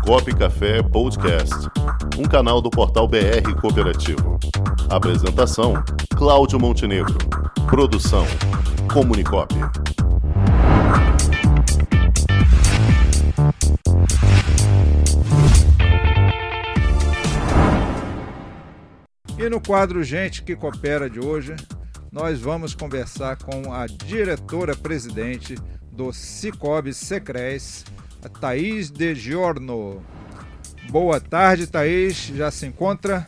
Comunicop Café Podcast, um canal do portal BR Cooperativo. Apresentação: Cláudio Montenegro. Produção: Comunicop. E no quadro Gente que Coopera de hoje, nós vamos conversar com a diretora-presidente do Cicobi Secres, a Thaís De Giorno. Boa tarde, Thaís. Já se encontra?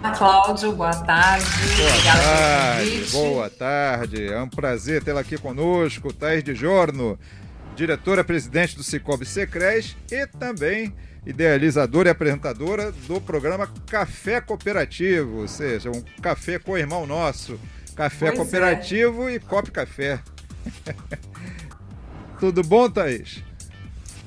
Olá, Cláudio. Boa tarde. Boa tarde. Boa tarde. É um prazer tê-la aqui conosco, Thaís De Giorno, diretora-presidente do Cicobi Secres e também idealizadora e apresentadora do programa Café Cooperativo, ou seja, um café com o irmão nosso. Café pois Cooperativo é. e Cop Café. Tudo bom, Thaís?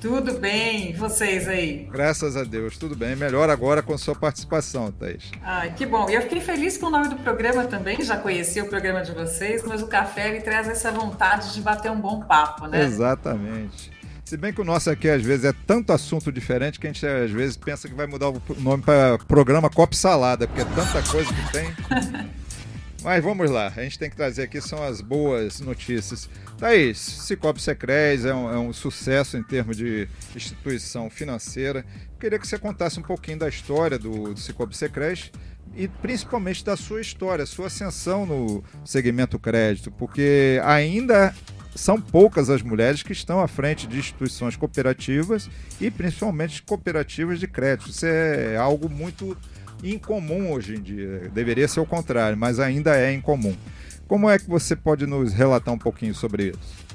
Tudo bem, vocês aí? Graças a Deus, tudo bem. Melhor agora com sua participação, Thaís. Ai, que bom. E eu fiquei feliz com o nome do programa também, já conheci o programa de vocês, mas o café ele traz essa vontade de bater um bom papo, né? Exatamente. Se bem que o nosso aqui às vezes é tanto assunto diferente que a gente às vezes pensa que vai mudar o nome para programa Cop Salada, porque é tanta coisa que tem. Mas vamos lá, a gente tem que trazer aqui são as boas notícias. Thaís, Cicobi Secres é um, é um sucesso em termos de instituição financeira. Queria que você contasse um pouquinho da história do, do Cicobi e principalmente da sua história, sua ascensão no segmento crédito, porque ainda são poucas as mulheres que estão à frente de instituições cooperativas e principalmente cooperativas de crédito. Isso é algo muito incomum hoje em dia. Deveria ser o contrário, mas ainda é incomum. Como é que você pode nos relatar um pouquinho sobre isso?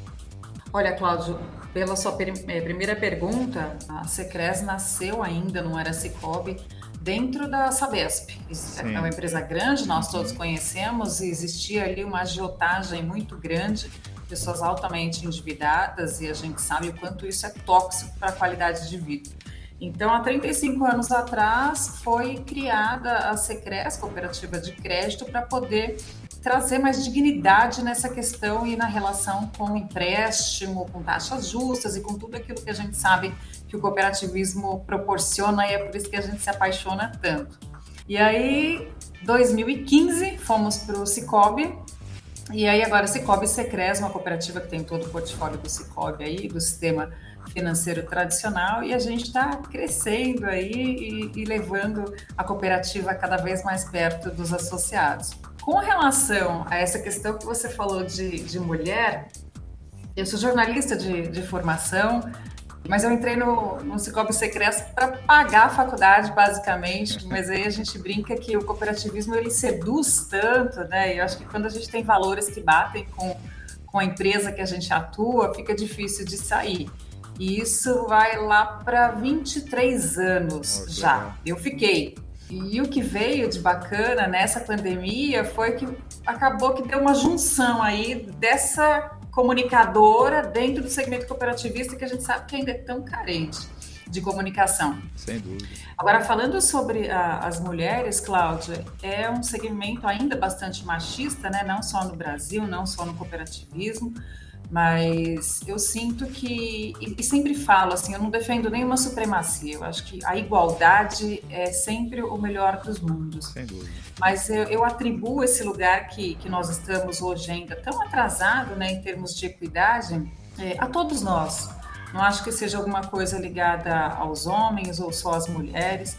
Olha, Cláudio, pela sua eh, primeira pergunta, a Secres nasceu ainda, não era Cicobi, dentro da Sabesp. É uma empresa grande, nós todos conhecemos, e existia ali uma agiotagem muito grande, pessoas altamente endividadas, e a gente sabe o quanto isso é tóxico para a qualidade de vida. Então, há 35 anos atrás, foi criada a Secres, Cooperativa de Crédito, para poder trazer mais dignidade nessa questão e na relação com empréstimo, com taxas justas e com tudo aquilo que a gente sabe que o cooperativismo proporciona e é por isso que a gente se apaixona tanto. E aí, 2015, fomos para o Cicobi, e aí agora Cicobi Secres, uma cooperativa que tem todo o portfólio do Cicobi aí, do sistema financeiro tradicional e a gente está crescendo aí e, e, levando a cooperativa cada vez mais perto dos associados. Com relação a essa questão que você falou de, de mulher, eu sou jornalista de, de formação, mas eu entrei no, no Cicobi Secreto para pagar a faculdade, basicamente. Mas aí a gente brinca que o cooperativismo ele seduz tanto, né? E eu acho que quando a gente tem valores que batem com, com a empresa que a gente atua, fica difícil de sair. E isso vai lá para 23 anos já. Eu fiquei. E o que veio de bacana nessa pandemia foi que acabou que deu uma junção aí dessa comunicadora dentro do segmento cooperativista que a gente sabe que ainda é tão carente de comunicação. Sem dúvida. Agora, falando sobre a, as mulheres, Cláudia, é um segmento ainda bastante machista, né? não só no Brasil, não só no cooperativismo, mas eu sinto que, e, sempre falo assim, eu não defendo nenhuma supremacia, eu acho que a igualdade é sempre o melhor dos mundos. Sem dúvida. Mas eu, eu atribuo esse lugar que, que nós estamos hoje ainda tão atrasado né, em termos de equidade é, a todos nós. Não acho que seja alguma coisa ligada aos homens ou só às mulheres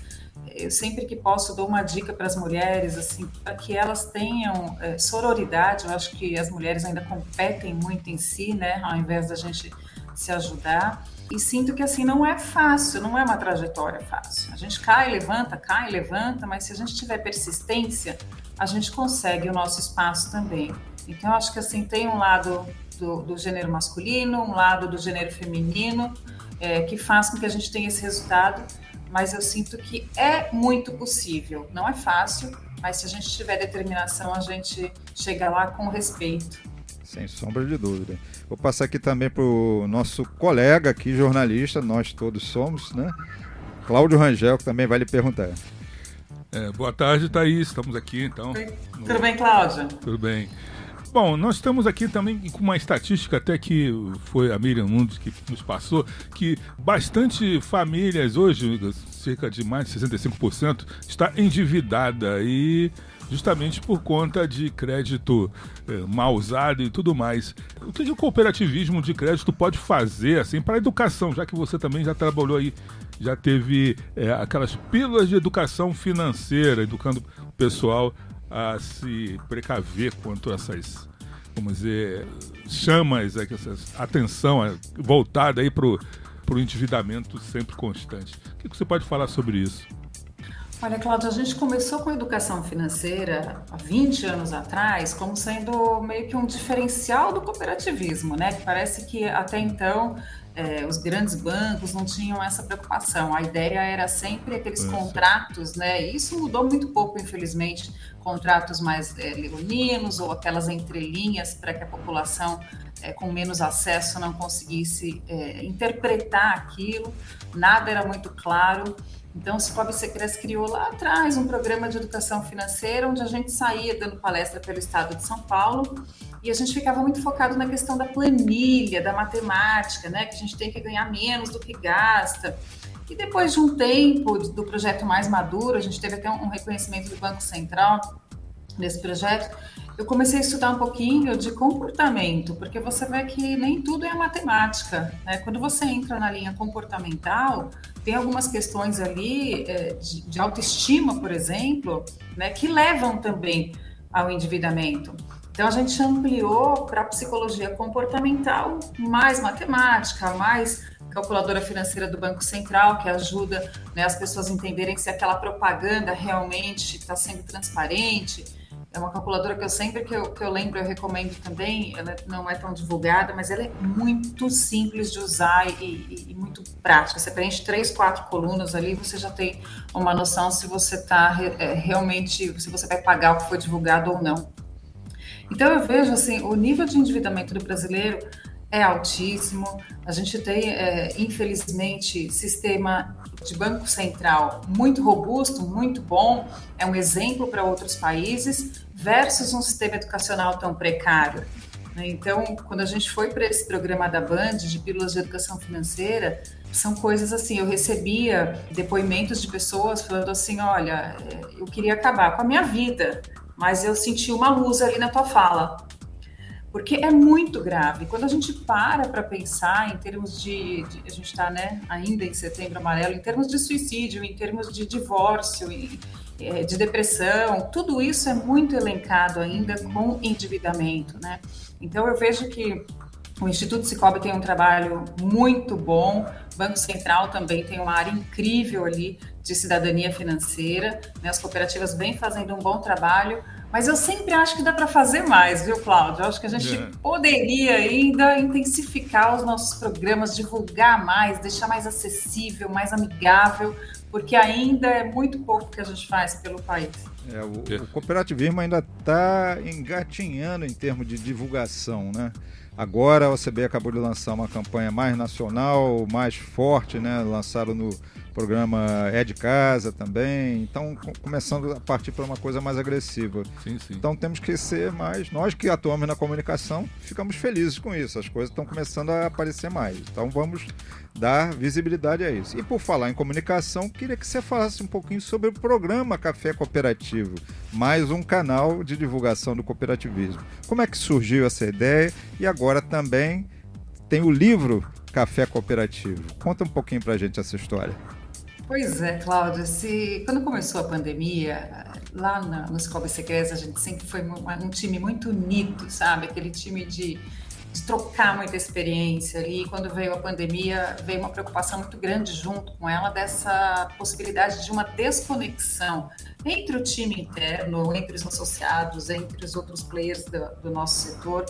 eu sempre que posso dou uma dica para as mulheres, assim, para que elas tenham é, sororidade. Eu acho que as mulheres ainda competem muito em si, né, ao invés da gente se ajudar. E sinto que assim não é fácil, não é uma trajetória fácil. A gente cai, levanta, cai, levanta, mas se a gente tiver persistência, a gente consegue o nosso espaço também. Então, eu acho que assim tem um lado do, do gênero masculino, um lado do gênero feminino, é, que faz com que a gente tenha esse resultado mas eu sinto que é muito possível. Não é fácil, mas se a gente tiver determinação, a gente chega lá com respeito. Sem sombra de dúvida. Vou passar aqui também para o nosso colega aqui, jornalista, nós todos somos, né? Cláudio Rangel, que também vai lhe perguntar. É, boa tarde, Thaís. Estamos aqui, então. Tudo bem, Cláudio? Tudo bem. Bom, nós estamos aqui também com uma estatística até que foi a Miriam Nunes que nos passou, que bastante famílias hoje, cerca de mais de 65%, está endividada e justamente por conta de crédito é, mal usado e tudo mais. O que o cooperativismo de crédito pode fazer assim para a educação, já que você também já trabalhou aí, já teve é, aquelas pílulas de educação financeira, educando o pessoal a se precaver quanto a essas, vamos dizer, chamas, é, essa atenção é, voltada aí para o endividamento sempre constante. O que você pode falar sobre isso? Olha, Cláudia, a gente começou com a educação financeira há 20 anos atrás como sendo meio que um diferencial do cooperativismo, né? Que parece que até então é, os grandes bancos não tinham essa preocupação. A ideia era sempre aqueles Isso. contratos, né? E isso mudou muito pouco, infelizmente, contratos mais é, leoninos ou aquelas entrelinhas para que a população é, com menos acesso não conseguisse é, interpretar aquilo. Nada era muito claro. Então, o Cicobi Secres criou lá atrás um programa de educação financeira, onde a gente saía dando palestra pelo estado de São Paulo e a gente ficava muito focado na questão da planilha, da matemática, né? Que a gente tem que ganhar menos do que gasta. E depois de um tempo do projeto mais maduro, a gente teve até um reconhecimento do Banco Central nesse projeto, eu comecei a estudar um pouquinho de comportamento, porque você vê que nem tudo é matemática. Né? Quando você entra na linha comportamental, tem algumas questões ali é, de, de, autoestima, por exemplo, né, que levam também ao endividamento. Então a gente ampliou para psicologia comportamental mais matemática, mais calculadora financeira do Banco Central, que ajuda né, as pessoas a entenderem se aquela propaganda realmente está sendo transparente é uma calculadora que eu sempre que eu, que eu lembro, eu recomendo também. Ela não é tão divulgada, mas ela é muito simples de usar e, e, e muito prática. Você preenche três, quatro colunas ali, você já tem uma noção se você está é, realmente, se você vai pagar o que foi divulgado ou não. Então eu vejo assim, o nível de endividamento do brasileiro é altíssimo. A gente tem, é, infelizmente, sistema de banco central muito robusto, muito bom, é um exemplo para outros países, versus um sistema educacional tão precário. Né? Então, quando a gente foi para esse programa da Band de pílulas de educação financeira, são coisas assim. Eu recebia depoimentos de pessoas falando assim: olha, é, eu queria acabar com a minha vida, mas eu senti uma luz ali na tua fala porque é muito grave. Quando a gente para para pensar em termos de, de a gente está né, ainda em setembro amarelo, em termos de suicídio, em termos de divórcio, é, de depressão, tudo isso é muito elencado ainda com endividamento, né? Então eu vejo que o Instituto Cicobi tem um trabalho muito bom, o Banco Central também tem uma área incrível ali de cidadania financeira, né? as cooperativas vêm fazendo um bom trabalho, mas eu sempre acho que dá para fazer mais, viu, Cláudio? Eu acho que a gente é. poderia ainda intensificar os nossos programas, divulgar mais, deixar mais acessível, mais amigável, porque ainda é muito pouco que a gente faz pelo país. É, o, o cooperativismo ainda está engatinhando em termos de divulgação, né? Agora a OCB acabou de lançar uma campanha mais nacional, mais forte, né? Lançaram no programa É de Casa também. Então, começando a partir para uma coisa mais agressiva. Sim, sim. Então, temos que ser mais. Nós que atuamos na comunicação, ficamos felizes com isso. As coisas estão começando a aparecer mais. Então, vamos dar visibilidade a isso. E por falar em comunicação, queria que você falasse um pouquinho sobre o programa Café Cooperativo, mais um canal de divulgação do cooperativismo. Como é que surgiu essa ideia? E agora também tem o livro Café Cooperativo. Conta um pouquinho para a gente essa história. Pois é, Cláudia. Se, quando começou a pandemia, lá na, nos Cobre Secretos, a gente sempre foi um, um, time muito unido, sabe? Aquele time de, de trocar muita experiência ali. Quando veio a pandemia, veio uma preocupação muito grande junto com ela dessa possibilidade de uma desconexão entre o time interno, entre os associados, entre os outros players do, do nosso setor.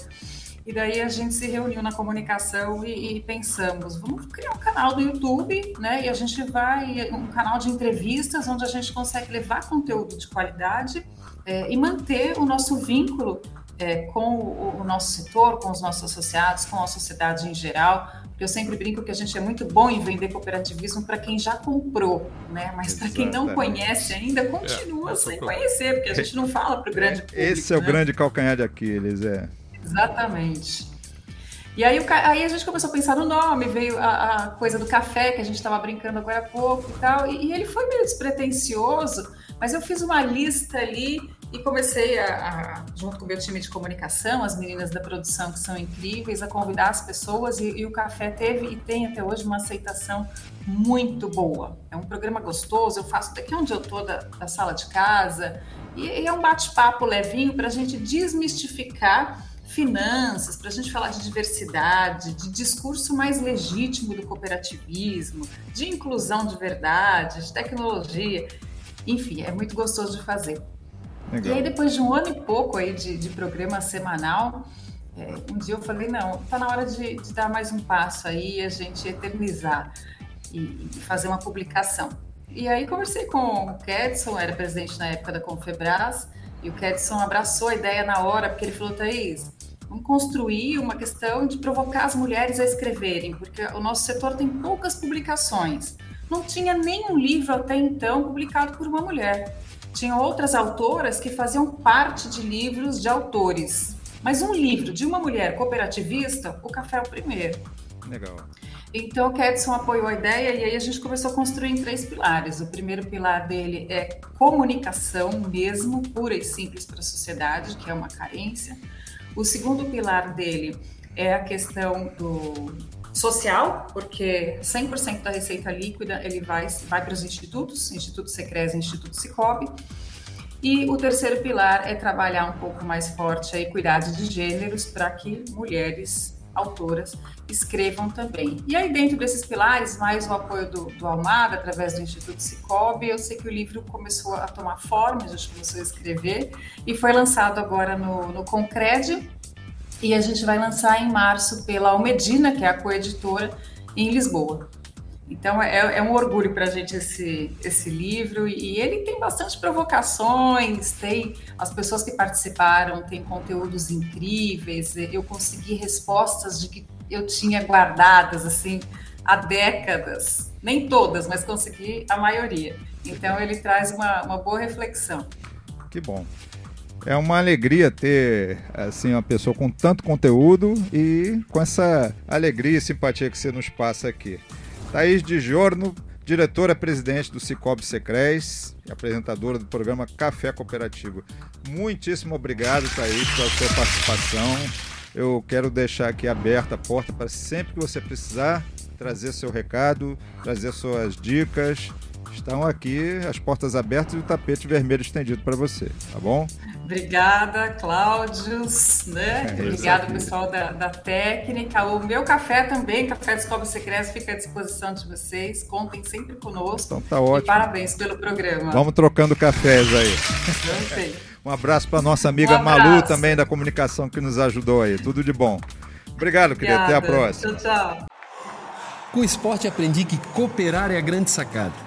E daí a gente se reuniu na comunicação e, e, pensamos, vamos criar um canal do YouTube, né? E a gente vai, um canal de entrevistas onde a gente consegue levar conteúdo de qualidade é, e manter o nosso vínculo é, com o, o, nosso setor, com os nossos associados, com a sociedade em geral. Porque eu sempre brinco que a gente é muito bom em vender cooperativismo para quem já comprou, né? Mas para quem não conhece ainda, continua é, sem conhecer, porque a gente não fala para o grande público. Esse é o né? grande calcanhar de Aquiles, é. Exatamente. E aí, o, aí a gente começou a pensar no nome, veio a, a coisa do café, que a gente estava brincando agora há pouco e tal, e, e, ele foi meio despretensioso, mas eu fiz uma lista ali e comecei, a, a, junto com o meu time de comunicação, as meninas da produção que são incríveis, a convidar as pessoas, e, e o café teve e tem até hoje uma aceitação muito boa. É um programa gostoso, eu faço daqui onde eu estou, da, da sala de casa, e, e é um bate-papo levinho para a gente desmistificar finanças, para a gente falar de diversidade, de discurso mais legítimo do cooperativismo, de inclusão de verdade, de tecnologia. Enfim, é muito gostoso de fazer. Legal. E aí, depois de um ano e pouco aí de, de programa semanal, é, um dia eu falei, não, está na hora de, de, dar mais um passo aí, a gente eternizar e, e, fazer uma publicação. E aí conversei com o Kedson, era presidente na época da Confebras, e o Kedson abraçou a ideia na hora, porque ele falou, Thaís, Vamos construir uma questão de provocar as mulheres a escreverem, porque o nosso setor tem poucas publicações. Não tinha nenhum livro até então publicado por uma mulher. Tinha outras autoras que faziam parte de livros de autores. Mas um livro de uma mulher cooperativista, o café é o primeiro. Legal. Então, o Kedson apoiou a ideia e aí a gente começou a construir em três pilares. O primeiro pilar dele é comunicação mesmo, pura e simples para a sociedade, que é uma carência. O segundo pilar dele é a questão do social, porque 100% da receita líquida ele vai, vai para os institutos, Instituto Secres e Instituto Cicobi. E o terceiro pilar é trabalhar um pouco mais forte a equidade de gêneros para que mulheres autoras escrevam também. E aí, dentro desses pilares, mais o apoio do, do Almada, através do Instituto Cicobi, eu sei que o livro começou a tomar forma, a gente começou a escrever, e foi lançado agora no, no Concred, e a gente vai lançar em março pela Almedina, que é a coeditora, em Lisboa. Então é, é um orgulho para a gente esse, esse livro e ele tem bastante provocações, tem as pessoas que participaram têm conteúdos incríveis. Eu consegui respostas de que eu tinha guardadas assim há décadas, nem todas, mas consegui a maioria. Então ele traz uma, uma boa reflexão. Que bom. É uma alegria ter assim uma pessoa com tanto conteúdo e com essa alegria e simpatia que você nos passa aqui. Thaís de Giorno, diretora-presidente do Cicobi Secres apresentadora do programa Café Cooperativo. Muitíssimo obrigado, Thaís, pela sua participação. Eu quero deixar aqui aberta a porta para sempre que você precisar trazer seu recado, trazer suas dicas. Estão aqui as portas abertas e o tapete vermelho estendido para você, tá bom? Obrigada, Cláudios, né? É, Obrigada, pessoal da, da, técnica. O meu café também, Café Descobre Secreto, fica à disposição de vocês. Contem sempre conosco. Então tá ótimo. E parabéns pelo programa. Vamos trocando cafés aí. um abraço para nossa amiga um Malu também da comunicação que nos ajudou aí. Tudo de bom. Obrigado, querida. Até a próxima. Tchau, tchau. Com o esporte aprendi que cooperar é a grande sacada